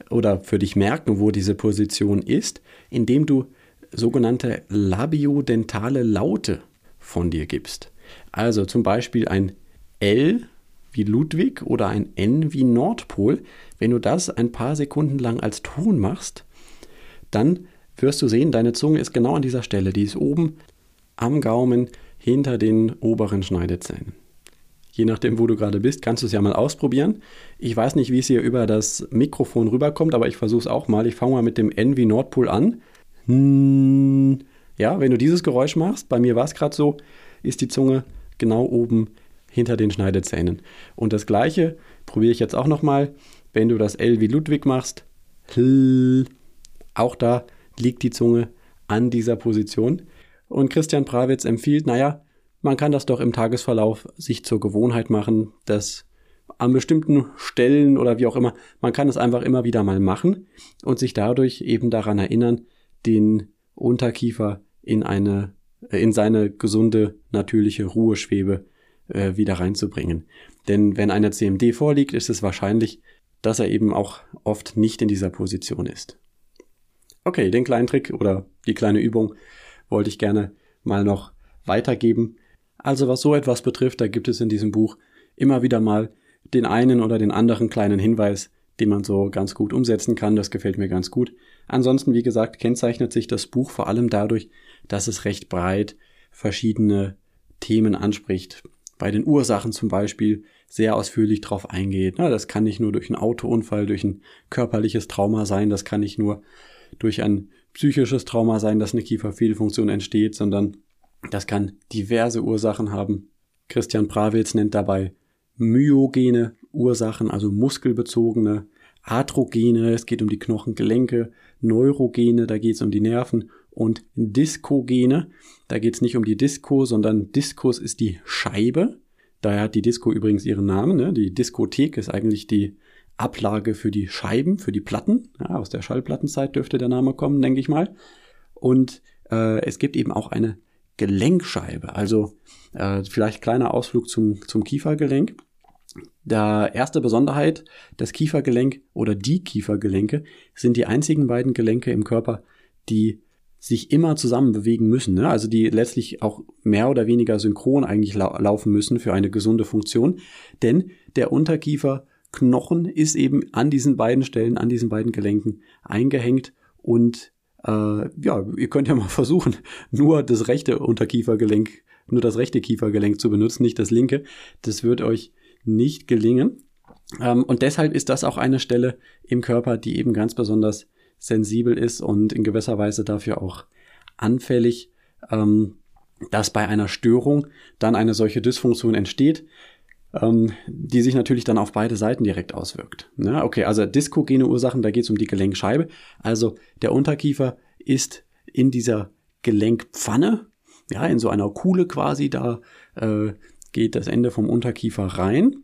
oder für dich merken, wo diese Position ist, indem du sogenannte labiodentale Laute von dir gibst. Also zum Beispiel ein L wie Ludwig oder ein N wie Nordpol. Wenn du das ein paar Sekunden lang als Ton machst, dann wirst du sehen, deine Zunge ist genau an dieser Stelle. Die ist oben am Gaumen hinter den oberen Schneidezähnen. Je nachdem, wo du gerade bist, kannst du es ja mal ausprobieren. Ich weiß nicht, wie es hier über das Mikrofon rüberkommt, aber ich versuche es auch mal. Ich fange mal mit dem N wie Nordpol an. Hm. Ja, wenn du dieses Geräusch machst, bei mir war es gerade so, ist die Zunge genau oben hinter den Schneidezähnen. Und das gleiche probiere ich jetzt auch nochmal. Wenn du das L wie Ludwig machst, auch da liegt die Zunge an dieser Position. Und Christian Prawitz empfiehlt, naja, man kann das doch im Tagesverlauf sich zur Gewohnheit machen, dass an bestimmten Stellen oder wie auch immer, man kann es einfach immer wieder mal machen und sich dadurch eben daran erinnern, den Unterkiefer in eine, äh, in seine gesunde, natürliche Ruheschwebe äh, wieder reinzubringen. Denn wenn eine CMD vorliegt, ist es wahrscheinlich, dass er eben auch oft nicht in dieser Position ist. Okay, den kleinen Trick oder die kleine Übung wollte ich gerne mal noch weitergeben. Also was so etwas betrifft, da gibt es in diesem Buch immer wieder mal den einen oder den anderen kleinen Hinweis, den man so ganz gut umsetzen kann. Das gefällt mir ganz gut. Ansonsten, wie gesagt, kennzeichnet sich das Buch vor allem dadurch, dass es recht breit verschiedene Themen anspricht. Bei den Ursachen zum Beispiel sehr ausführlich drauf eingeht. Na, das kann nicht nur durch einen Autounfall, durch ein körperliches Trauma sein, das kann nicht nur durch ein psychisches Trauma sein, dass eine Kieferfehlfunktion entsteht, sondern das kann diverse Ursachen haben. Christian Prawitz nennt dabei myogene Ursachen, also muskelbezogene, Arthrogene, es geht um die Knochengelenke, Neurogene, da geht es um die Nerven und Diskogene, da geht es nicht um die Disco, sondern Diskus ist die Scheibe. Daher hat die Disco übrigens ihren Namen. Ne? Die Diskothek ist eigentlich die Ablage für die Scheiben, für die Platten. Ja, aus der Schallplattenzeit dürfte der Name kommen, denke ich mal. Und äh, es gibt eben auch eine Gelenkscheibe. Also äh, vielleicht kleiner Ausflug zum, zum Kiefergelenk. Der erste Besonderheit, das Kiefergelenk oder die Kiefergelenke sind die einzigen beiden Gelenke im Körper, die sich immer zusammen bewegen müssen, ne? also die letztlich auch mehr oder weniger synchron eigentlich lau laufen müssen für eine gesunde Funktion, denn der Unterkieferknochen ist eben an diesen beiden Stellen, an diesen beiden Gelenken eingehängt und äh, ja, ihr könnt ja mal [LAUGHS] versuchen, nur das rechte Unterkiefergelenk, nur das rechte Kiefergelenk zu benutzen, nicht das linke. Das wird euch nicht gelingen. Ähm, und deshalb ist das auch eine Stelle im Körper, die eben ganz besonders sensibel ist und in gewisser Weise dafür auch anfällig, ähm, dass bei einer Störung dann eine solche Dysfunktion entsteht, ähm, die sich natürlich dann auf beide Seiten direkt auswirkt. Ja, okay, also diskogene Ursachen, da geht es um die Gelenkscheibe. Also der Unterkiefer ist in dieser Gelenkpfanne, ja, in so einer Kuhle quasi, da äh, geht das Ende vom Unterkiefer rein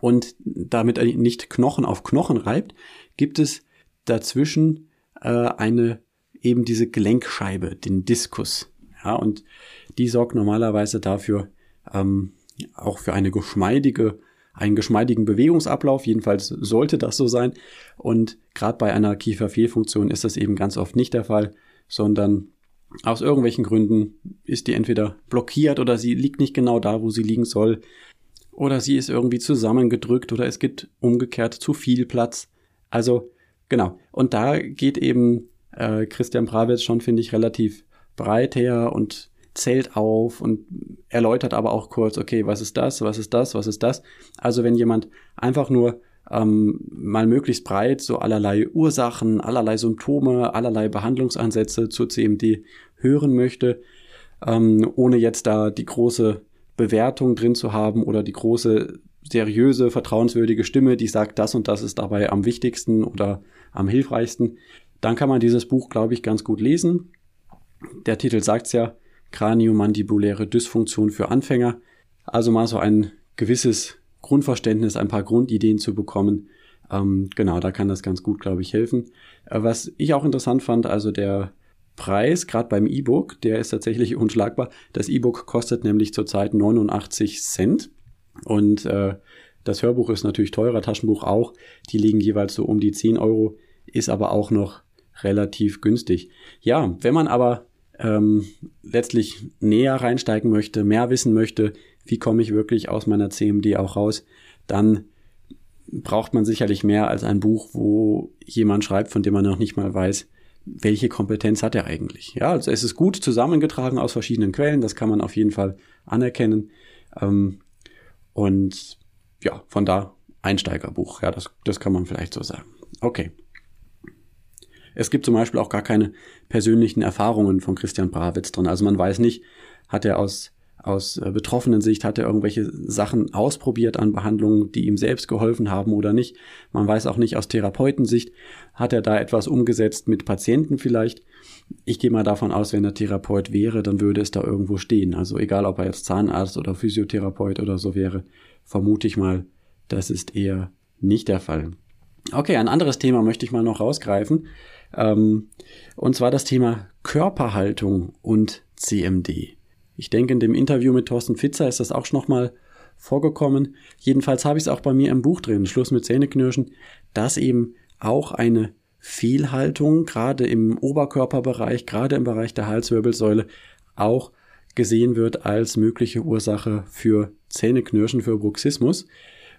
und damit er nicht Knochen auf Knochen reibt, gibt es dazwischen äh, eine eben diese Gelenkscheibe, den Diskus. Ja, und die sorgt normalerweise dafür, ähm, auch für eine geschmeidige, einen geschmeidigen Bewegungsablauf. Jedenfalls sollte das so sein. Und gerade bei einer Kieferfehlfunktion ist das eben ganz oft nicht der Fall, sondern aus irgendwelchen Gründen ist die entweder blockiert oder sie liegt nicht genau da, wo sie liegen soll. Oder sie ist irgendwie zusammengedrückt oder es gibt umgekehrt zu viel Platz. Also genau. Und da geht eben äh, Christian Bravitz schon, finde ich, relativ breit her und zählt auf und erläutert aber auch kurz, okay, was ist das, was ist das, was ist das. Also wenn jemand einfach nur ähm, mal möglichst breit so allerlei Ursachen, allerlei Symptome, allerlei Behandlungsansätze zur CMD hören möchte, ähm, ohne jetzt da die große Bewertung drin zu haben oder die große seriöse, vertrauenswürdige Stimme, die sagt, das und das ist dabei am wichtigsten oder am hilfreichsten, dann kann man dieses Buch, glaube ich, ganz gut lesen. Der Titel sagt's ja, Kraniomandibuläre Dysfunktion für Anfänger. Also mal so ein gewisses Grundverständnis, ein paar Grundideen zu bekommen. Ähm, genau, da kann das ganz gut, glaube ich, helfen. Äh, was ich auch interessant fand, also der Preis, gerade beim E-Book, der ist tatsächlich [LAUGHS] unschlagbar. Das E-Book kostet nämlich zurzeit 89 Cent und äh, das Hörbuch ist natürlich teurer, Taschenbuch auch. Die liegen jeweils so um die 10 Euro, ist aber auch noch relativ günstig. Ja, wenn man aber ähm, letztlich näher reinsteigen möchte, mehr wissen möchte, wie komme ich wirklich aus meiner CMD auch raus, dann braucht man sicherlich mehr als ein Buch, wo jemand schreibt, von dem man noch nicht mal weiß, welche Kompetenz hat er eigentlich. Ja, also es ist gut zusammengetragen aus verschiedenen Quellen, das kann man auf jeden Fall anerkennen. Ähm, und ja, von da Einsteigerbuch, ja, das, das kann man vielleicht so sagen. Okay. Es gibt zum Beispiel auch gar keine persönlichen Erfahrungen von Christian Brawitz drin. Also man weiß nicht, hat er aus aus äh, betroffenen Sicht hat er irgendwelche Sachen ausprobiert an Behandlungen, die ihm selbst geholfen haben oder nicht. Man weiß auch nicht aus Therapeutensicht, hat er da etwas umgesetzt mit Patienten vielleicht. Ich gehe mal davon aus, wenn er Therapeut wäre, dann würde es da irgendwo stehen. Also egal, ob er jetzt Zahnarzt oder Physiotherapeut oder so wäre, vermute ich mal, das ist eher nicht der Fall. Okay, ein anderes Thema möchte ich mal noch rausgreifen. Ähm, und zwar das Thema Körperhaltung und CMD. Ich denke, in dem Interview mit Thorsten Pfitzer ist das auch schon nochmal vorgekommen. Jedenfalls habe ich es auch bei mir im Buch drin, Schluss mit Zähneknirschen, dass eben auch eine Fehlhaltung, gerade im Oberkörperbereich, gerade im Bereich der Halswirbelsäule, auch gesehen wird als mögliche Ursache für Zähneknirschen, für Bruxismus.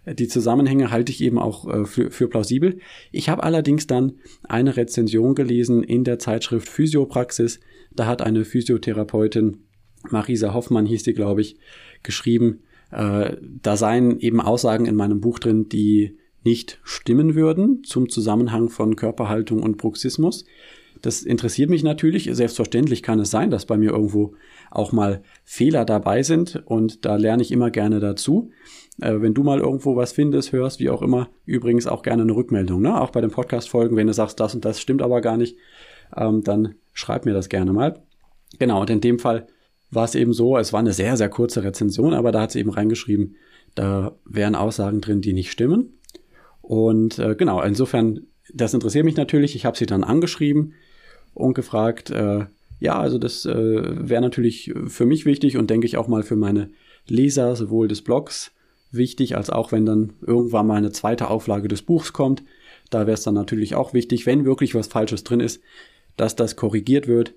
Die Zusammenhänge halte ich eben auch äh, für, für plausibel. Ich habe allerdings dann eine Rezension gelesen in der Zeitschrift Physiopraxis. Da hat eine Physiotherapeutin Marisa Hoffmann hieß die, glaube ich, geschrieben. Äh, da seien eben Aussagen in meinem Buch drin, die nicht stimmen würden zum Zusammenhang von Körperhaltung und Bruxismus. Das interessiert mich natürlich. Selbstverständlich kann es sein, dass bei mir irgendwo auch mal Fehler dabei sind und da lerne ich immer gerne dazu. Äh, wenn du mal irgendwo was findest, hörst, wie auch immer, übrigens auch gerne eine Rückmeldung. Ne? Auch bei den Podcast-Folgen, wenn du sagst, das und das stimmt aber gar nicht, ähm, dann schreib mir das gerne mal. Genau, und in dem Fall war es eben so, es war eine sehr, sehr kurze Rezension, aber da hat sie eben reingeschrieben, da wären Aussagen drin, die nicht stimmen. Und äh, genau, insofern, das interessiert mich natürlich. Ich habe sie dann angeschrieben und gefragt, äh, ja, also das äh, wäre natürlich für mich wichtig und denke ich auch mal für meine Leser sowohl des Blogs wichtig, als auch wenn dann irgendwann mal eine zweite Auflage des Buchs kommt. Da wäre es dann natürlich auch wichtig, wenn wirklich was Falsches drin ist, dass das korrigiert wird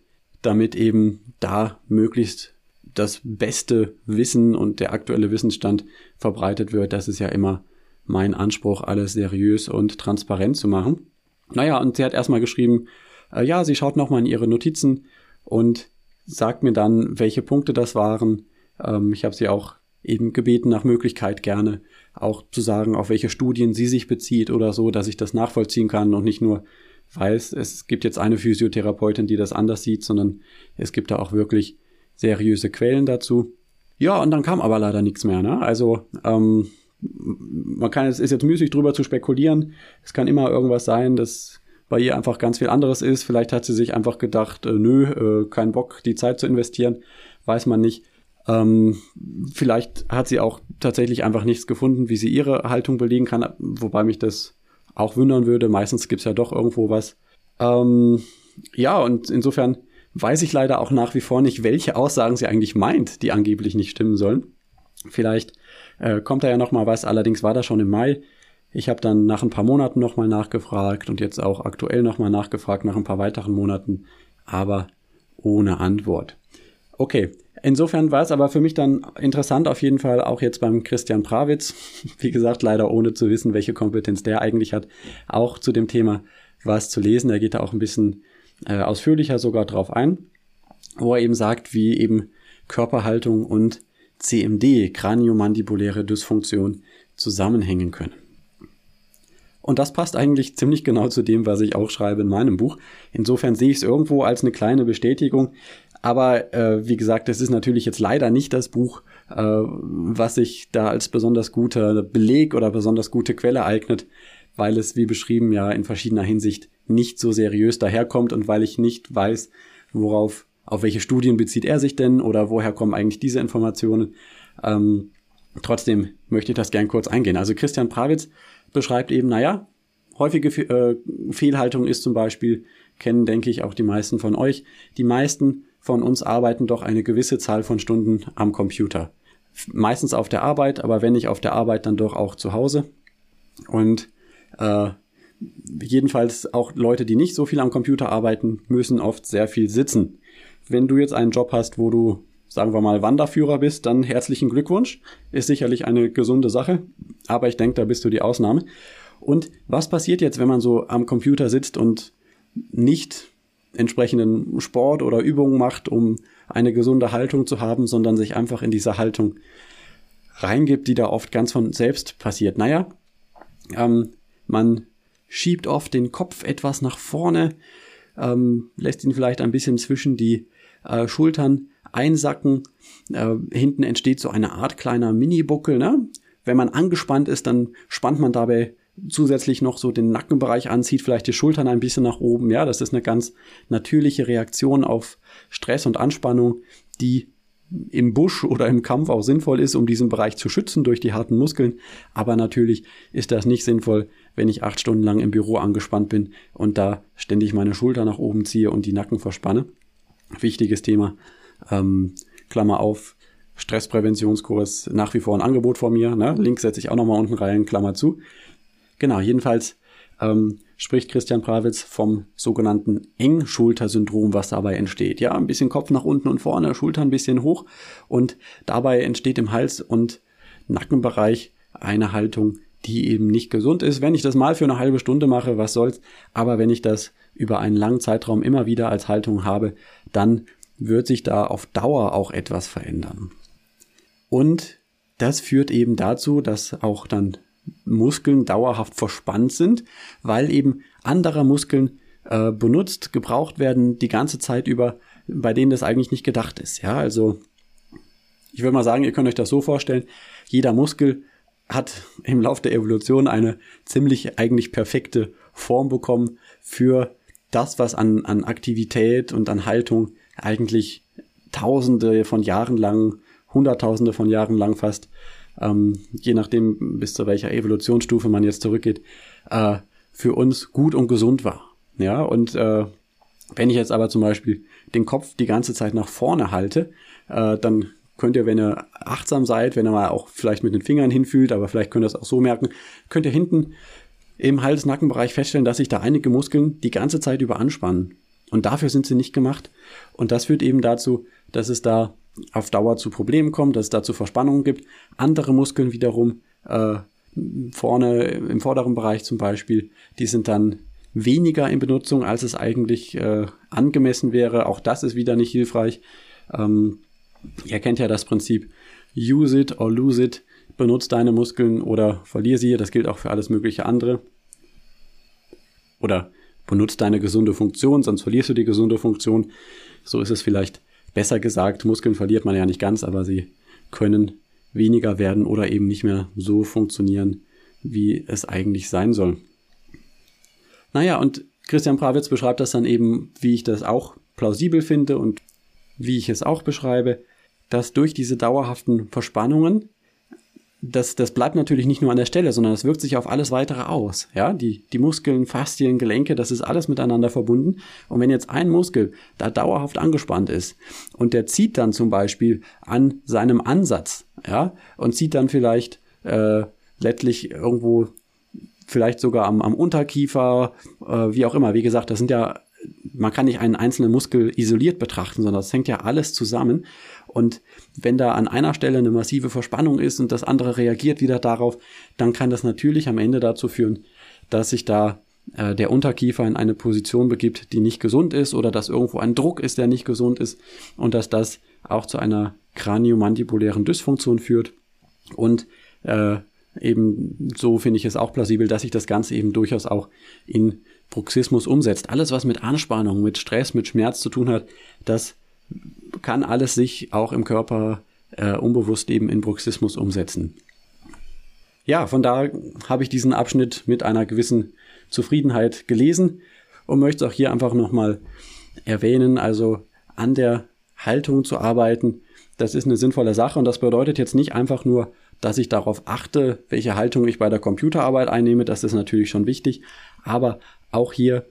damit eben da möglichst das beste Wissen und der aktuelle Wissensstand verbreitet wird. Das ist ja immer mein Anspruch, alles seriös und transparent zu machen. Naja, und sie hat erstmal geschrieben, äh, ja, sie schaut nochmal in ihre Notizen und sagt mir dann, welche Punkte das waren. Ähm, ich habe sie auch eben gebeten, nach Möglichkeit gerne auch zu sagen, auf welche Studien sie sich bezieht oder so, dass ich das nachvollziehen kann und nicht nur weiß, es gibt jetzt eine Physiotherapeutin, die das anders sieht, sondern es gibt da auch wirklich seriöse Quellen dazu. Ja, und dann kam aber leider nichts mehr. Ne? Also ähm, man kann es ist jetzt müßig drüber zu spekulieren. Es kann immer irgendwas sein, dass bei ihr einfach ganz viel anderes ist. Vielleicht hat sie sich einfach gedacht, äh, nö, äh, kein Bock, die Zeit zu investieren, weiß man nicht. Ähm, vielleicht hat sie auch tatsächlich einfach nichts gefunden, wie sie ihre Haltung belegen kann, wobei mich das auch wundern würde. Meistens gibt's ja doch irgendwo was. Ähm, ja, und insofern weiß ich leider auch nach wie vor nicht, welche Aussagen sie eigentlich meint, die angeblich nicht stimmen sollen. Vielleicht äh, kommt da ja noch mal was. Allerdings war das schon im Mai. Ich habe dann nach ein paar Monaten noch mal nachgefragt und jetzt auch aktuell noch mal nachgefragt nach ein paar weiteren Monaten, aber ohne Antwort. Okay, insofern war es aber für mich dann interessant auf jeden Fall auch jetzt beim Christian Prawitz, [LAUGHS] wie gesagt, leider ohne zu wissen, welche Kompetenz der eigentlich hat, auch zu dem Thema was zu lesen. Er geht da auch ein bisschen äh, ausführlicher sogar drauf ein, wo er eben sagt, wie eben Körperhaltung und CMD, kraniomandibuläre Dysfunktion, zusammenhängen können. Und das passt eigentlich ziemlich genau zu dem, was ich auch schreibe in meinem Buch. Insofern sehe ich es irgendwo als eine kleine Bestätigung, aber äh, wie gesagt, es ist natürlich jetzt leider nicht das Buch, äh, was sich da als besonders guter Beleg oder besonders gute Quelle eignet, weil es, wie beschrieben, ja in verschiedener Hinsicht nicht so seriös daherkommt und weil ich nicht weiß, worauf, auf welche Studien bezieht er sich denn oder woher kommen eigentlich diese Informationen. Ähm, trotzdem möchte ich das gern kurz eingehen. Also Christian Prawitz beschreibt eben, naja, häufige äh, Fehlhaltung ist zum Beispiel, kennen denke ich auch die meisten von euch, die meisten von uns arbeiten doch eine gewisse Zahl von Stunden am Computer. Meistens auf der Arbeit, aber wenn nicht auf der Arbeit, dann doch auch zu Hause. Und äh, jedenfalls auch Leute, die nicht so viel am Computer arbeiten, müssen oft sehr viel sitzen. Wenn du jetzt einen Job hast, wo du, sagen wir mal, Wanderführer bist, dann herzlichen Glückwunsch. Ist sicherlich eine gesunde Sache, aber ich denke, da bist du die Ausnahme. Und was passiert jetzt, wenn man so am Computer sitzt und nicht entsprechenden Sport oder Übungen macht, um eine gesunde Haltung zu haben, sondern sich einfach in diese Haltung reingibt, die da oft ganz von selbst passiert. Naja, ähm, man schiebt oft den Kopf etwas nach vorne, ähm, lässt ihn vielleicht ein bisschen zwischen die äh, Schultern einsacken, äh, hinten entsteht so eine Art kleiner Mini-Buckel. Ne? Wenn man angespannt ist, dann spannt man dabei zusätzlich noch so den Nackenbereich an, zieht vielleicht die Schultern ein bisschen nach oben. Ja, das ist eine ganz natürliche Reaktion auf Stress und Anspannung, die im Busch oder im Kampf auch sinnvoll ist, um diesen Bereich zu schützen durch die harten Muskeln. Aber natürlich ist das nicht sinnvoll, wenn ich acht Stunden lang im Büro angespannt bin und da ständig meine Schulter nach oben ziehe und die Nacken verspanne. Wichtiges Thema. Ähm, Klammer auf, Stresspräventionskurs, nach wie vor ein Angebot von mir. Ne? Link setze ich auch nochmal unten rein, Klammer zu. Genau, jedenfalls ähm, spricht Christian Prawitz vom sogenannten Engschultersyndrom, was dabei entsteht. Ja, ein bisschen Kopf nach unten und vorne, Schulter ein bisschen hoch und dabei entsteht im Hals- und Nackenbereich eine Haltung, die eben nicht gesund ist. Wenn ich das mal für eine halbe Stunde mache, was soll's, aber wenn ich das über einen langen Zeitraum immer wieder als Haltung habe, dann wird sich da auf Dauer auch etwas verändern. Und das führt eben dazu, dass auch dann Muskeln dauerhaft verspannt sind, weil eben andere Muskeln äh, benutzt, gebraucht werden die ganze Zeit über, bei denen das eigentlich nicht gedacht ist. Ja, also ich würde mal sagen, ihr könnt euch das so vorstellen, jeder Muskel hat im Laufe der Evolution eine ziemlich eigentlich perfekte Form bekommen für das, was an, an Aktivität und an Haltung eigentlich Tausende von Jahren lang, Hunderttausende von Jahren lang fast ähm, je nachdem, bis zu welcher Evolutionsstufe man jetzt zurückgeht, äh, für uns gut und gesund war. Ja, und äh, wenn ich jetzt aber zum Beispiel den Kopf die ganze Zeit nach vorne halte, äh, dann könnt ihr, wenn ihr achtsam seid, wenn ihr mal auch vielleicht mit den Fingern hinfühlt, aber vielleicht könnt ihr es auch so merken, könnt ihr hinten im Hals-Nackenbereich feststellen, dass sich da einige Muskeln die ganze Zeit über anspannen. Und dafür sind sie nicht gemacht. Und das führt eben dazu, dass es da auf Dauer zu Problemen kommt, dass es dazu Verspannungen gibt. Andere Muskeln wiederum, äh, vorne im vorderen Bereich zum Beispiel, die sind dann weniger in Benutzung, als es eigentlich äh, angemessen wäre. Auch das ist wieder nicht hilfreich. Ähm, ihr kennt ja das Prinzip use it or lose it. Benutzt deine Muskeln oder verlier sie. Das gilt auch für alles mögliche andere. Oder benutzt deine gesunde Funktion, sonst verlierst du die gesunde Funktion. So ist es vielleicht Besser gesagt, Muskeln verliert man ja nicht ganz, aber sie können weniger werden oder eben nicht mehr so funktionieren, wie es eigentlich sein soll. Naja, und Christian Prawitz beschreibt das dann eben, wie ich das auch plausibel finde und wie ich es auch beschreibe, dass durch diese dauerhaften Verspannungen das, das bleibt natürlich nicht nur an der Stelle, sondern es wirkt sich auf alles weitere aus. Ja, die, die Muskeln, Faszien, Gelenke, das ist alles miteinander verbunden. Und wenn jetzt ein Muskel da dauerhaft angespannt ist und der zieht dann zum Beispiel an seinem Ansatz, ja, und zieht dann vielleicht äh, letztlich irgendwo vielleicht sogar am, am Unterkiefer, äh, wie auch immer. Wie gesagt, das sind ja, man kann nicht einen einzelnen Muskel isoliert betrachten, sondern das hängt ja alles zusammen. Und wenn da an einer Stelle eine massive Verspannung ist und das andere reagiert wieder darauf, dann kann das natürlich am Ende dazu führen, dass sich da äh, der Unterkiefer in eine Position begibt, die nicht gesund ist oder dass irgendwo ein Druck ist, der nicht gesund ist und dass das auch zu einer kraniomandibulären Dysfunktion führt. Und äh, eben so finde ich es auch plausibel, dass sich das Ganze eben durchaus auch in Bruxismus umsetzt. Alles, was mit Anspannung, mit Stress, mit Schmerz zu tun hat, das kann alles sich auch im Körper äh, unbewusst eben in Bruxismus umsetzen. Ja, von da habe ich diesen Abschnitt mit einer gewissen Zufriedenheit gelesen und möchte auch hier einfach nochmal erwähnen, also an der Haltung zu arbeiten, das ist eine sinnvolle Sache und das bedeutet jetzt nicht einfach nur, dass ich darauf achte, welche Haltung ich bei der Computerarbeit einnehme, das ist natürlich schon wichtig, aber auch hier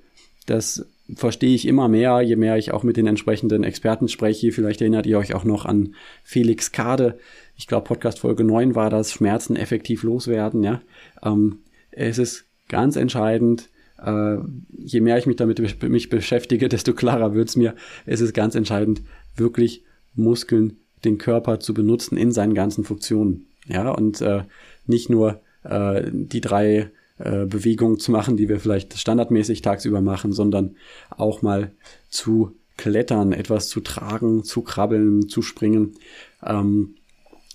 das verstehe ich immer mehr, je mehr ich auch mit den entsprechenden Experten spreche. Vielleicht erinnert ihr euch auch noch an Felix Kade. Ich glaube, Podcast Folge 9 war das, Schmerzen effektiv loswerden. Ja, ähm, Es ist ganz entscheidend, äh, je mehr ich mich damit mich beschäftige, desto klarer wird's mir. Es ist ganz entscheidend, wirklich Muskeln, den Körper zu benutzen in seinen ganzen Funktionen. Ja, und äh, nicht nur äh, die drei äh, Bewegungen zu machen, die wir vielleicht standardmäßig tagsüber machen, sondern auch mal zu klettern, etwas zu tragen, zu krabbeln, zu springen ähm,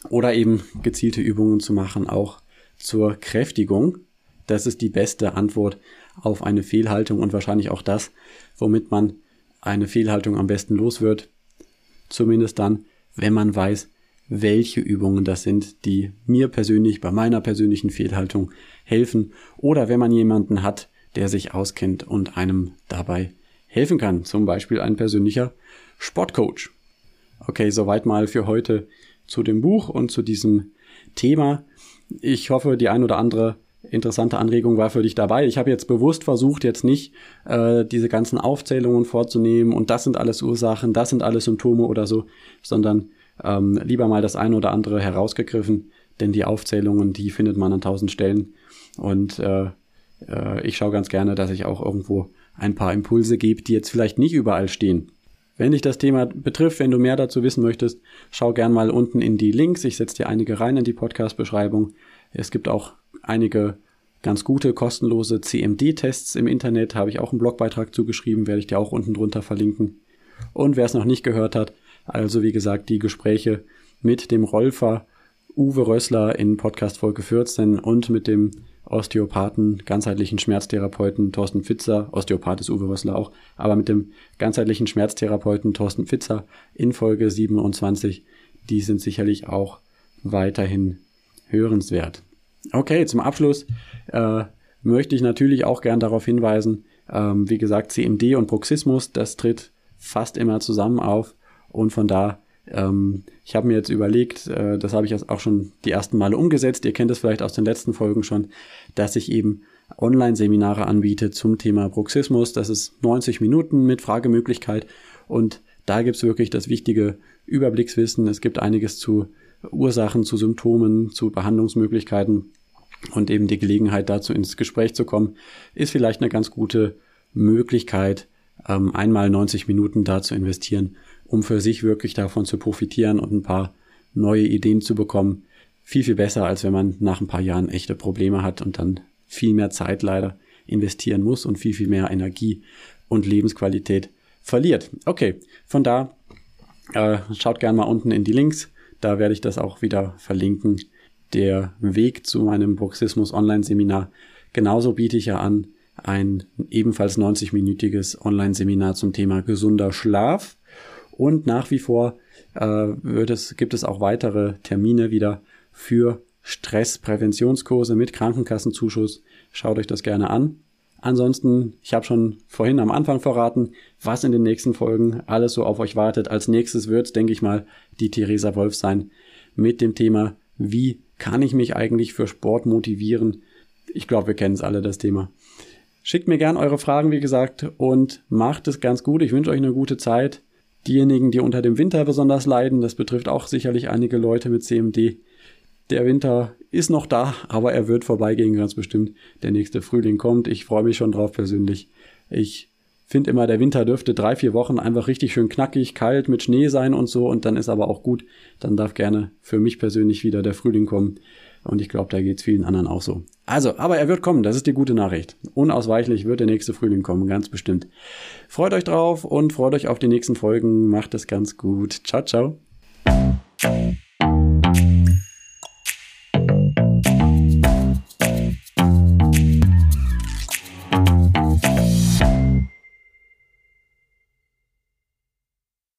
oder eben gezielte Übungen zu machen, auch zur Kräftigung. Das ist die beste Antwort auf eine Fehlhaltung und wahrscheinlich auch das, womit man eine Fehlhaltung am besten los wird. Zumindest dann, wenn man weiß, welche Übungen das sind, die mir persönlich bei meiner persönlichen Fehlhaltung helfen oder wenn man jemanden hat, der sich auskennt und einem dabei helfen kann, zum Beispiel ein persönlicher Sportcoach. Okay, soweit mal für heute zu dem Buch und zu diesem Thema. Ich hoffe, die ein oder andere interessante Anregung war für dich dabei. Ich habe jetzt bewusst versucht, jetzt nicht äh, diese ganzen Aufzählungen vorzunehmen und das sind alles Ursachen, das sind alles Symptome oder so, sondern ähm, lieber mal das eine oder andere herausgegriffen, denn die Aufzählungen, die findet man an tausend Stellen und äh, äh, ich schaue ganz gerne, dass ich auch irgendwo ein paar Impulse gebe, die jetzt vielleicht nicht überall stehen. Wenn dich das Thema betrifft, wenn du mehr dazu wissen möchtest, schau gern mal unten in die Links. Ich setze dir einige rein in die Podcast-Beschreibung. Es gibt auch einige ganz gute kostenlose CMD-Tests im Internet. Habe ich auch einen Blogbeitrag zugeschrieben, werde ich dir auch unten drunter verlinken. Und wer es noch nicht gehört hat, also wie gesagt, die Gespräche mit dem Rolfer Uwe Rössler in Podcast Folge 14 und mit dem Osteopathen, ganzheitlichen Schmerztherapeuten Thorsten Pfitzer, Osteopath ist Uwe Rössler auch, aber mit dem ganzheitlichen Schmerztherapeuten Thorsten Pfitzer in Folge 27, die sind sicherlich auch weiterhin hörenswert. Okay, zum Abschluss äh, möchte ich natürlich auch gern darauf hinweisen, ähm, wie gesagt, CMD und Bruxismus, das tritt fast immer zusammen auf und von da ähm, ich habe mir jetzt überlegt, äh, das habe ich jetzt auch schon die ersten Male umgesetzt, ihr kennt es vielleicht aus den letzten Folgen schon, dass ich eben Online-Seminare anbiete zum Thema Bruxismus. Das ist 90 Minuten mit Fragemöglichkeit und da gibt es wirklich das wichtige Überblickswissen. Es gibt einiges zu Ursachen, zu Symptomen, zu Behandlungsmöglichkeiten und eben die Gelegenheit dazu ins Gespräch zu kommen, ist vielleicht eine ganz gute Möglichkeit, ähm, einmal 90 Minuten da zu investieren um für sich wirklich davon zu profitieren und ein paar neue Ideen zu bekommen. Viel, viel besser, als wenn man nach ein paar Jahren echte Probleme hat und dann viel mehr Zeit leider investieren muss und viel, viel mehr Energie und Lebensqualität verliert. Okay, von da äh, schaut gerne mal unten in die Links. Da werde ich das auch wieder verlinken. Der Weg zu meinem Bruxismus Online-Seminar. Genauso biete ich ja an ein ebenfalls 90-minütiges Online-Seminar zum Thema gesunder Schlaf. Und nach wie vor äh, wird es, gibt es auch weitere Termine wieder für Stresspräventionskurse mit Krankenkassenzuschuss. Schaut euch das gerne an. Ansonsten, ich habe schon vorhin am Anfang verraten, was in den nächsten Folgen alles so auf euch wartet. Als nächstes wird, denke ich mal, die Theresa Wolf sein mit dem Thema, wie kann ich mich eigentlich für Sport motivieren? Ich glaube, wir kennen es alle, das Thema. Schickt mir gern eure Fragen, wie gesagt, und macht es ganz gut. Ich wünsche euch eine gute Zeit. Diejenigen, die unter dem Winter besonders leiden, das betrifft auch sicherlich einige Leute mit CMD. Der Winter ist noch da, aber er wird vorbeigehen, ganz bestimmt. Der nächste Frühling kommt. Ich freue mich schon drauf persönlich. Ich finde immer, der Winter dürfte drei, vier Wochen einfach richtig schön knackig, kalt mit Schnee sein und so. Und dann ist aber auch gut. Dann darf gerne für mich persönlich wieder der Frühling kommen. Und ich glaube, da geht es vielen anderen auch so. Also, aber er wird kommen, das ist die gute Nachricht. Unausweichlich wird der nächste Frühling kommen, ganz bestimmt. Freut euch drauf und freut euch auf die nächsten Folgen. Macht es ganz gut. Ciao, ciao.